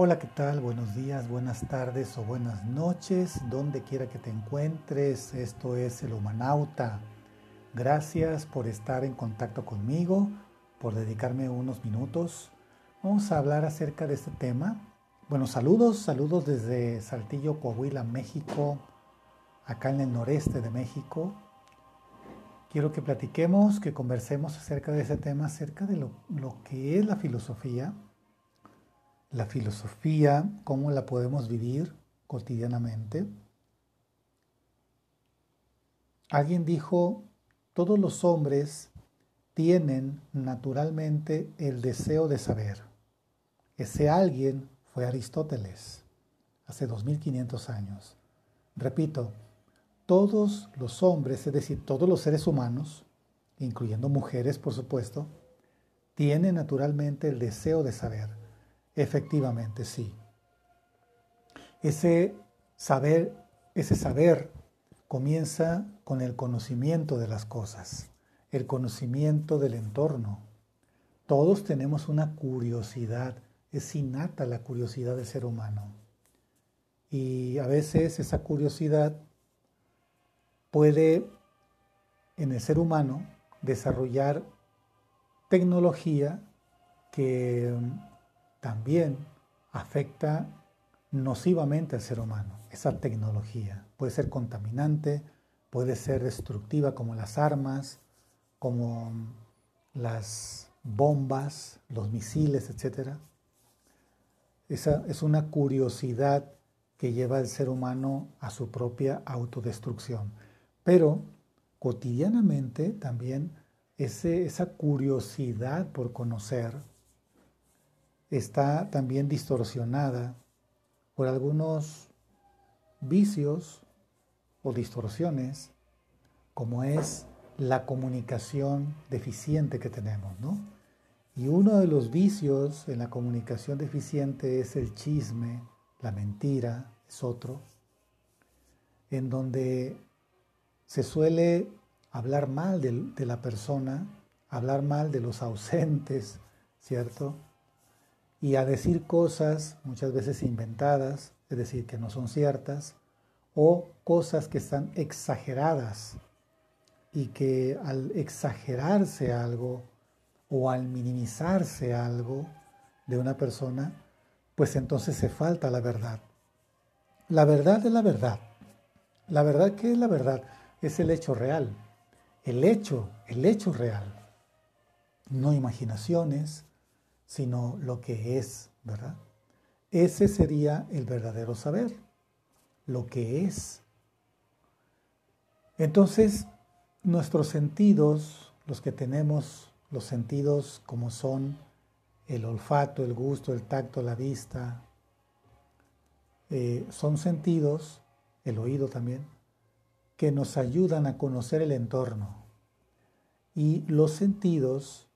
Hola, ¿qué tal? Buenos días, buenas tardes o buenas noches, donde quiera que te encuentres. Esto es el Humanauta. Gracias por estar en contacto conmigo, por dedicarme unos minutos. Vamos a hablar acerca de este tema. Bueno, saludos, saludos desde Saltillo, Coahuila, México, acá en el noreste de México. Quiero que platiquemos, que conversemos acerca de ese tema, acerca de lo, lo que es la filosofía la filosofía, cómo la podemos vivir cotidianamente. Alguien dijo, todos los hombres tienen naturalmente el deseo de saber. Ese alguien fue Aristóteles, hace 2500 años. Repito, todos los hombres, es decir, todos los seres humanos, incluyendo mujeres por supuesto, tienen naturalmente el deseo de saber. Efectivamente, sí. Ese saber, ese saber comienza con el conocimiento de las cosas, el conocimiento del entorno. Todos tenemos una curiosidad, es innata la curiosidad del ser humano. Y a veces esa curiosidad puede en el ser humano desarrollar tecnología que también afecta nocivamente al ser humano. Esa tecnología puede ser contaminante, puede ser destructiva como las armas, como las bombas, los misiles, etc. Esa es una curiosidad que lleva al ser humano a su propia autodestrucción. Pero cotidianamente también esa curiosidad por conocer, está también distorsionada por algunos vicios o distorsiones, como es la comunicación deficiente que tenemos, ¿no? Y uno de los vicios en la comunicación deficiente es el chisme, la mentira, es otro, en donde se suele hablar mal de, de la persona, hablar mal de los ausentes, ¿cierto? Y a decir cosas muchas veces inventadas, es decir, que no son ciertas, o cosas que están exageradas y que al exagerarse algo o al minimizarse algo de una persona, pues entonces se falta la verdad. La verdad es la verdad. La verdad, ¿qué es la verdad? Es el hecho real. El hecho, el hecho real. No imaginaciones, sino lo que es, ¿verdad? Ese sería el verdadero saber, lo que es. Entonces, nuestros sentidos, los que tenemos, los sentidos como son el olfato, el gusto, el tacto, la vista, eh, son sentidos, el oído también, que nos ayudan a conocer el entorno. Y los sentidos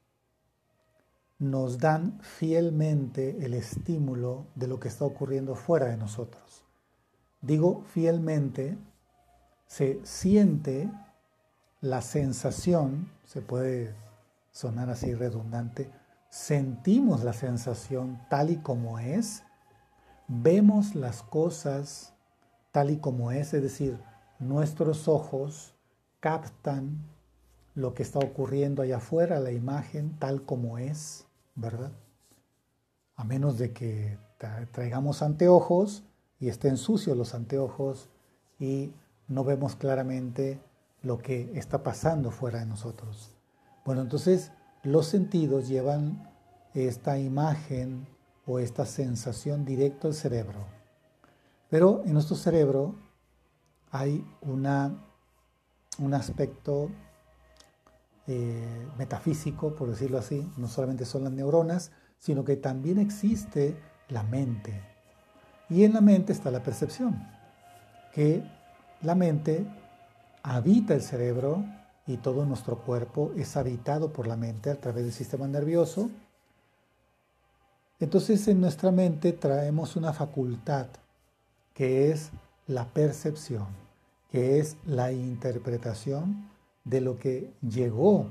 nos dan fielmente el estímulo de lo que está ocurriendo fuera de nosotros. Digo fielmente, se siente la sensación, se puede sonar así redundante, sentimos la sensación tal y como es, vemos las cosas tal y como es, es decir, nuestros ojos captan lo que está ocurriendo allá afuera, la imagen tal como es, ¿verdad? A menos de que traigamos anteojos y estén sucios los anteojos y no vemos claramente lo que está pasando fuera de nosotros. Bueno, entonces los sentidos llevan esta imagen o esta sensación directo al cerebro. Pero en nuestro cerebro hay una, un aspecto eh, metafísico, por decirlo así, no solamente son las neuronas, sino que también existe la mente. Y en la mente está la percepción, que la mente habita el cerebro y todo nuestro cuerpo es habitado por la mente a través del sistema nervioso. Entonces en nuestra mente traemos una facultad que es la percepción, que es la interpretación de lo que llegó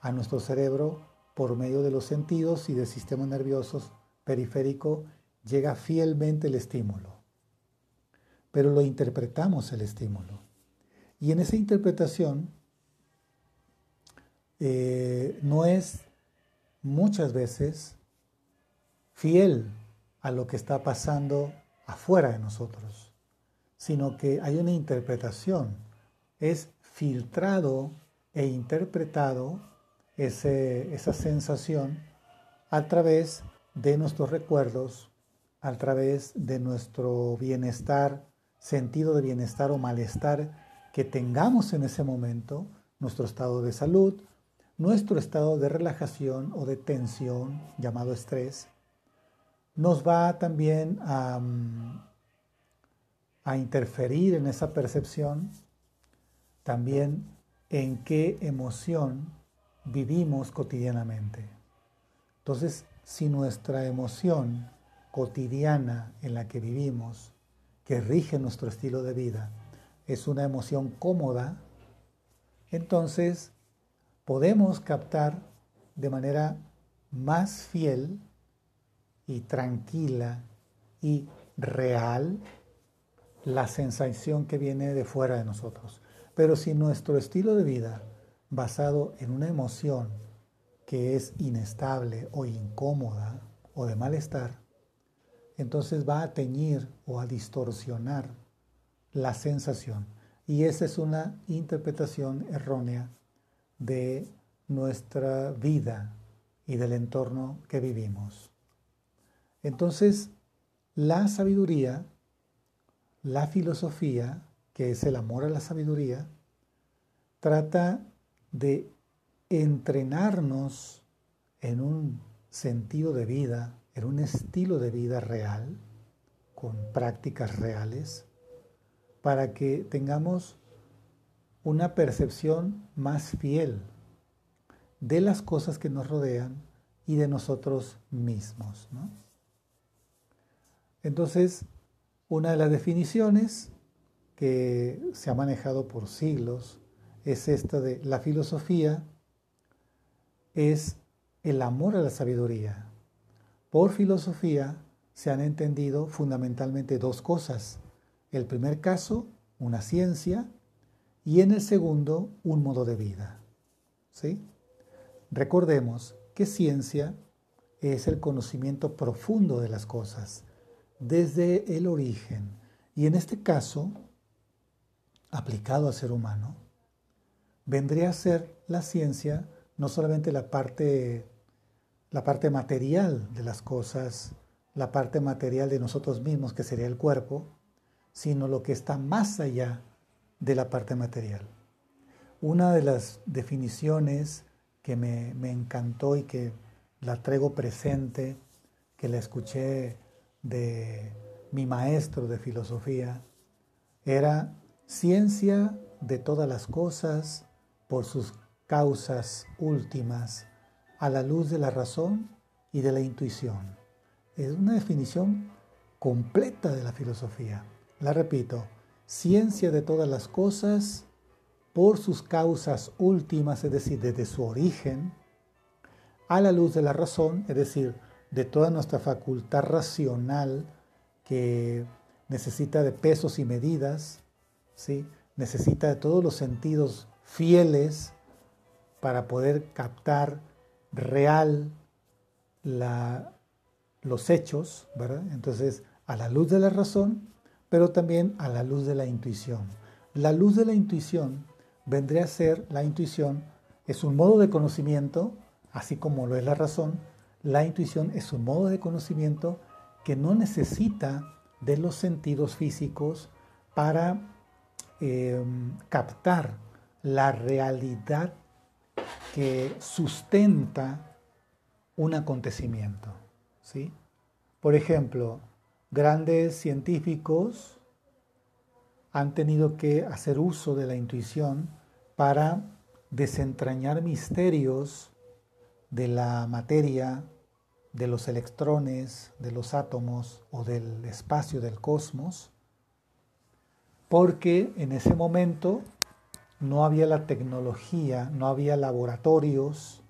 a nuestro cerebro por medio de los sentidos y del sistema nervioso periférico llega fielmente el estímulo, pero lo interpretamos el estímulo. Y en esa interpretación eh, no es muchas veces fiel a lo que está pasando afuera de nosotros, sino que hay una interpretación, es filtrado e interpretado esa sensación a través de nuestros recuerdos, a través de nuestro bienestar, sentido de bienestar o malestar que tengamos en ese momento, nuestro estado de salud, nuestro estado de relajación o de tensión llamado estrés, nos va también a, mm, interferir en esa percepción, también en qué emoción vivimos cotidianamente. Entonces, si nuestra emoción cotidiana en la que vivimos, que rige nuestro estilo de vida, es una emoción cómoda, entonces podemos captar de manera más fiel y tranquila y real la sensación que viene de fuera de nosotros. Pero si nuestro estilo de vida basado en una emoción que es inestable o incómoda o de malestar, entonces va a teñir o a distorsionar la sensación. Y esa es una interpretación errónea de nuestra vida y del entorno que vivimos. Entonces, la sabiduría, la filosofía, que es el amor a la sabiduría, trata de entrenarnos en un sentido de vida, en un estilo de vida real, con prácticas reales, para que tengamos una percepción más fiel de las cosas que nos rodean y de nosotros mismos. Entonces, una de las definiciones que se ha manejado por siglos es esta de la filosofía es el amor a la sabiduría. Por filosofía se han entendido fundamentalmente dos cosas. El primer caso, una ciencia, y en el segundo, un modo de vida. ¿Sí? Recordemos que ciencia es el conocimiento profundo de las cosas, desde el origen. Y en este caso, aplicado al ser humano, vendría a ser la ciencia no solamente la parte, la parte material de las cosas, la parte material de nosotros mismos, que sería el cuerpo, sino lo que está más allá de la parte material. Una de las definiciones que me, me encantó y que la traigo presente, que la escuché de mi maestro de filosofía, era ciencia de todas las cosas por sus causas últimas a la luz de la razón y de la intuición. Es una definición completa de la filosofía. La repito, ciencia de todas las cosas por sus causas últimas, es decir, desde su origen, a la luz de la razón, es decir, de toda nuestra facultad racional que necesita de pesos y medidas, necesita de todos los sentidos fieles para poder captar real los hechos, ¿verdad? Entonces, a la luz de la razón, pero también a la luz de la intuición. La luz de la intuición vendría a ser, la intuición es un modo de conocimiento, así como lo es la razón, la intuición es un modo de conocimiento que no necesita de los sentidos físicos para eh, captar la realidad que sustenta un acontecimiento. ¿sí? Por ejemplo, grandes científicos han tenido que hacer uso de la intuición para desentrañar misterios de la materia, de los electrones, de los átomos o del espacio del cosmos, porque en ese momento no había la tecnología, no había laboratorios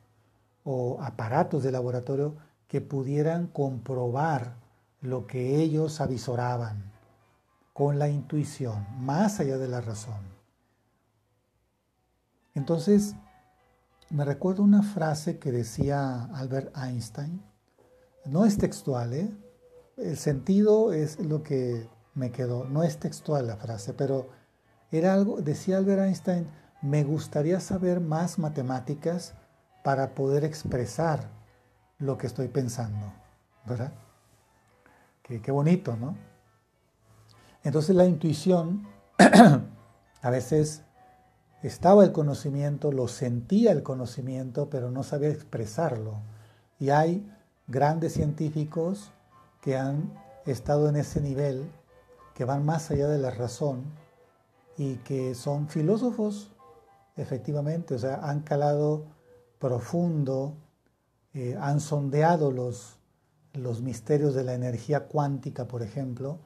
o aparatos de laboratorio que pudieran comprobar lo que ellos avisoraban con la intuición, más allá de la razón. Entonces, me recuerdo una frase que decía Albert Einstein, no es textual, ¿eh? el sentido es lo que me quedó, no es textual la frase, pero era algo, decía Albert Einstein, me gustaría saber más matemáticas para poder expresar lo que estoy pensando, ¿verdad? Qué, bonito, ¿no? Entonces la intuición, a veces estaba el conocimiento, lo sentía el conocimiento, pero no sabía expresarlo. Y hay grandes científicos que han estado en ese nivel, que van más allá de la razón y que son filósofos, efectivamente, o sea, han calado profundo, eh, han sondeado los, los misterios de la energía cuántica, por ejemplo,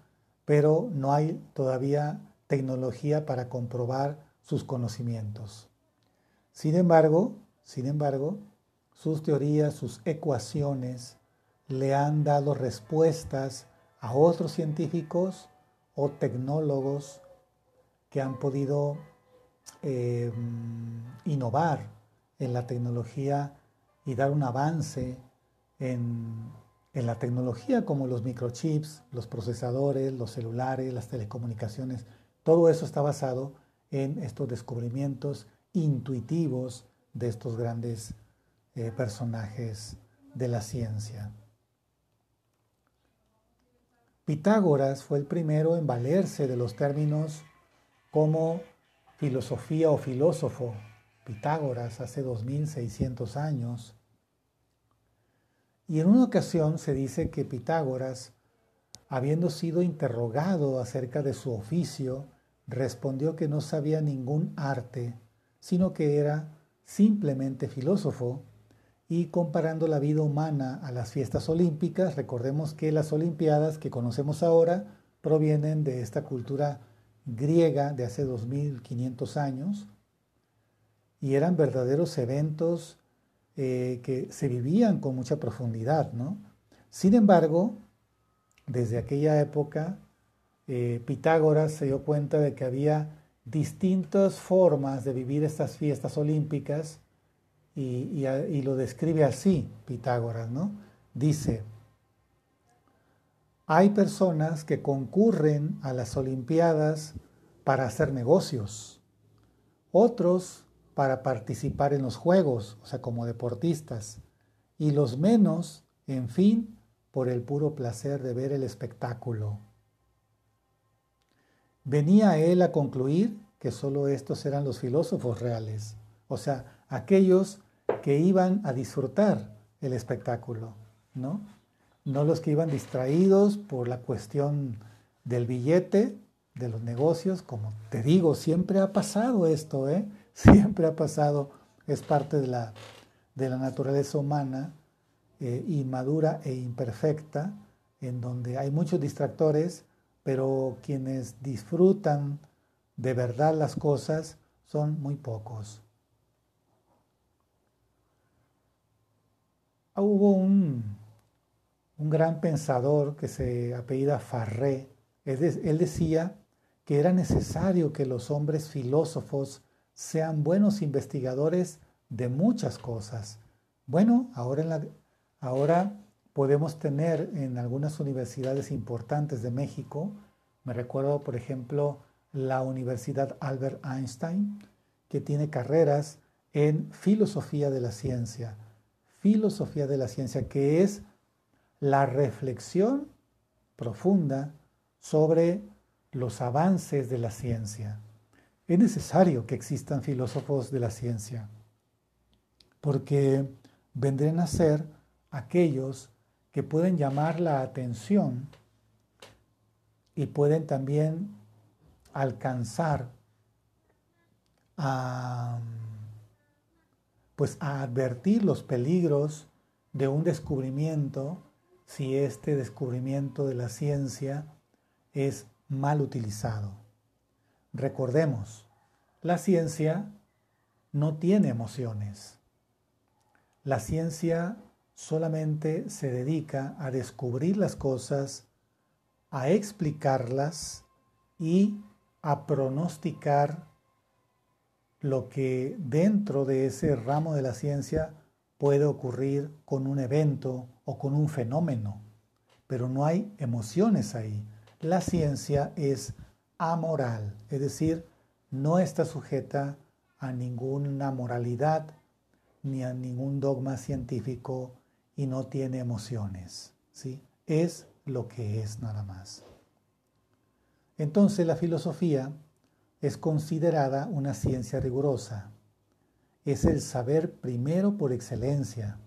pero no hay todavía tecnología para comprobar sus conocimientos. Sin embargo, sin embargo, sus teorías, sus ecuaciones le han dado respuestas a otros científicos o tecnólogos que han podido eh, innovar en la tecnología y dar un avance en, en la tecnología como los microchips, los procesadores, los celulares, las telecomunicaciones. Todo eso está basado en estos descubrimientos intuitivos de estos grandes eh, personajes de la ciencia. Pitágoras fue el primero en valerse de los términos como filosofía o filósofo. Pitágoras hace 2600 años y en una ocasión se dice que Pitágoras, habiendo sido interrogado acerca de su oficio, respondió que no sabía ningún arte, sino que era simplemente filósofo, y comparando la vida humana a las fiestas olímpicas, recordemos que las Olimpiadas que conocemos ahora provienen de esta cultura griega de hace 2500 años, y eran verdaderos eventos eh, que se vivían con mucha profundidad, ¿no? Sin embargo, desde aquella época, eh, Pitágoras se dio cuenta de que había distintas formas de vivir estas fiestas olímpicas y, lo describe así Pitágoras, ¿no? Dice, hay personas que concurren a las Olimpiadas para hacer negocios, otros para participar en los juegos, o sea, como deportistas, y los menos, en fin, por el puro placer de ver el espectáculo. Venía él a concluir que solo estos eran los filósofos reales, o sea, aquellos que iban a disfrutar el espectáculo, ¿no? No los que iban distraídos por la cuestión del billete, de los negocios, como te digo, siempre ha pasado esto, ¿eh? siempre ha pasado, es parte de la, de la naturaleza humana, eh, inmadura e imperfecta, en donde hay muchos distractores, pero quienes disfrutan de verdad las cosas son muy pocos. Hubo un, un gran pensador que se apellida Farré. Él decía que era necesario que los hombres filósofos sean buenos investigadores de muchas cosas. Bueno, ahora, ahora podemos tener en algunas universidades importantes de México, me recuerdo por ejemplo la Universidad Albert Einstein, que tiene carreras en filosofía de la ciencia. Filosofía de la ciencia, que es la reflexión profunda sobre los avances de la ciencia. Es necesario que existan filósofos de la ciencia, porque vendrán a ser aquellos que pueden llamar la atención y pueden también alcanzar a, pues a advertir los peligros de un descubrimiento si este descubrimiento de la ciencia es mal utilizado. Recordemos, la ciencia no tiene emociones. La ciencia solamente se dedica a descubrir las cosas, a explicarlas y a pronosticar lo que dentro de ese ramo de la ciencia puede ocurrir con un evento o con un fenómeno, pero no hay emociones ahí. La ciencia es amoral, es decir, no está sujeta a ninguna moralidad ni a ningún dogma científico y no tiene emociones. ¿sí? Es lo que es nada más. Entonces la filosofía es considerada una ciencia rigurosa. Es el saber primero por excelencia.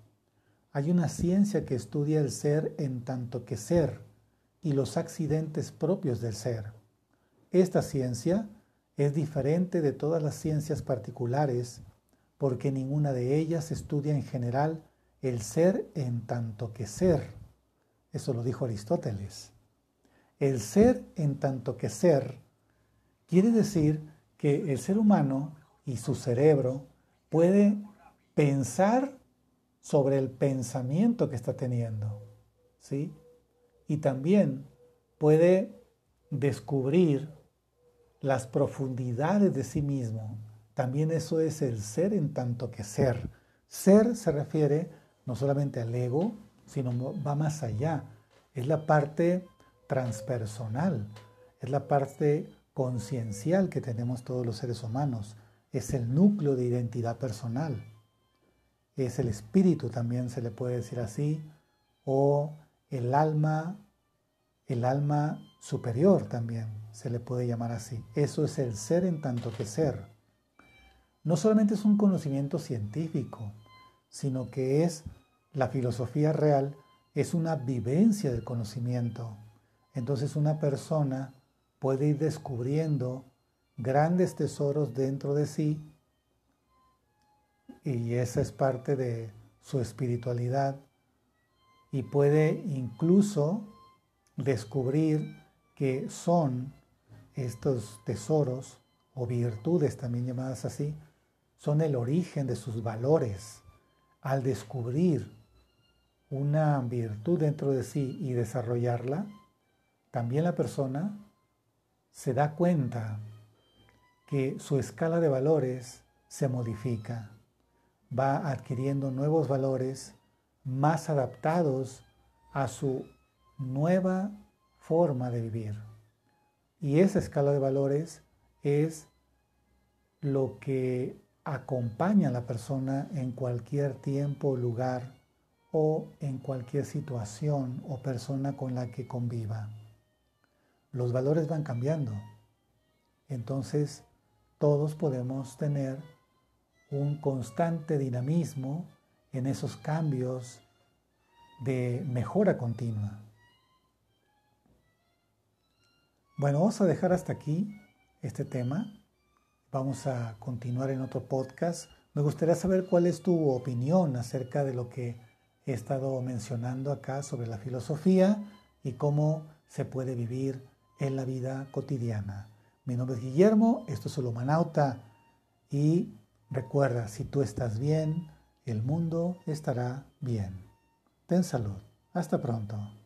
Hay una ciencia que estudia el ser en tanto que ser y los accidentes propios del ser. Esta ciencia es diferente de todas las ciencias particulares porque ninguna de ellas estudia en general el ser en tanto que ser. Eso lo dijo Aristóteles. El ser en tanto que ser quiere decir que el ser humano y su cerebro puede pensar sobre el pensamiento que está teniendo, ¿sí? Y también puede descubrir las profundidades de sí mismo. También eso es el ser en tanto que ser. Ser se refiere no solamente al ego, sino va más allá. Es la parte transpersonal, es la parte conciencial que tenemos todos los seres humanos, es el núcleo de identidad personal, es el espíritu también se le puede decir así, o el alma, el alma superior también se le puede llamar así. Eso es el ser en tanto que ser. No solamente es un conocimiento científico, sino que es la filosofía real, es una vivencia del conocimiento entonces una persona puede ir descubriendo grandes tesoros dentro de sí y esa es parte de su espiritualidad y puede incluso descubrir que son estos tesoros o virtudes también llamadas así, son el origen de sus valores. Al descubrir una virtud dentro de sí y desarrollarla, también la persona se da cuenta que su escala de valores se modifica, va adquiriendo nuevos valores más adaptados a su nueva forma de vivir. Y esa escala de valores es lo que acompaña a la persona en cualquier tiempo, lugar o en cualquier situación o persona con la que conviva los valores van cambiando. Entonces, todos podemos tener un constante dinamismo en esos cambios de mejora continua. Bueno, vamos a dejar hasta aquí este tema. Vamos a continuar en otro podcast. Me gustaría saber cuál es tu opinión acerca de lo que he estado mencionando acá sobre la filosofía y cómo se puede vivir en la vida cotidiana. Mi nombre es Guillermo, esto es el Humanauta y recuerda, si tú estás bien, el mundo estará bien. Ten salud. Hasta pronto.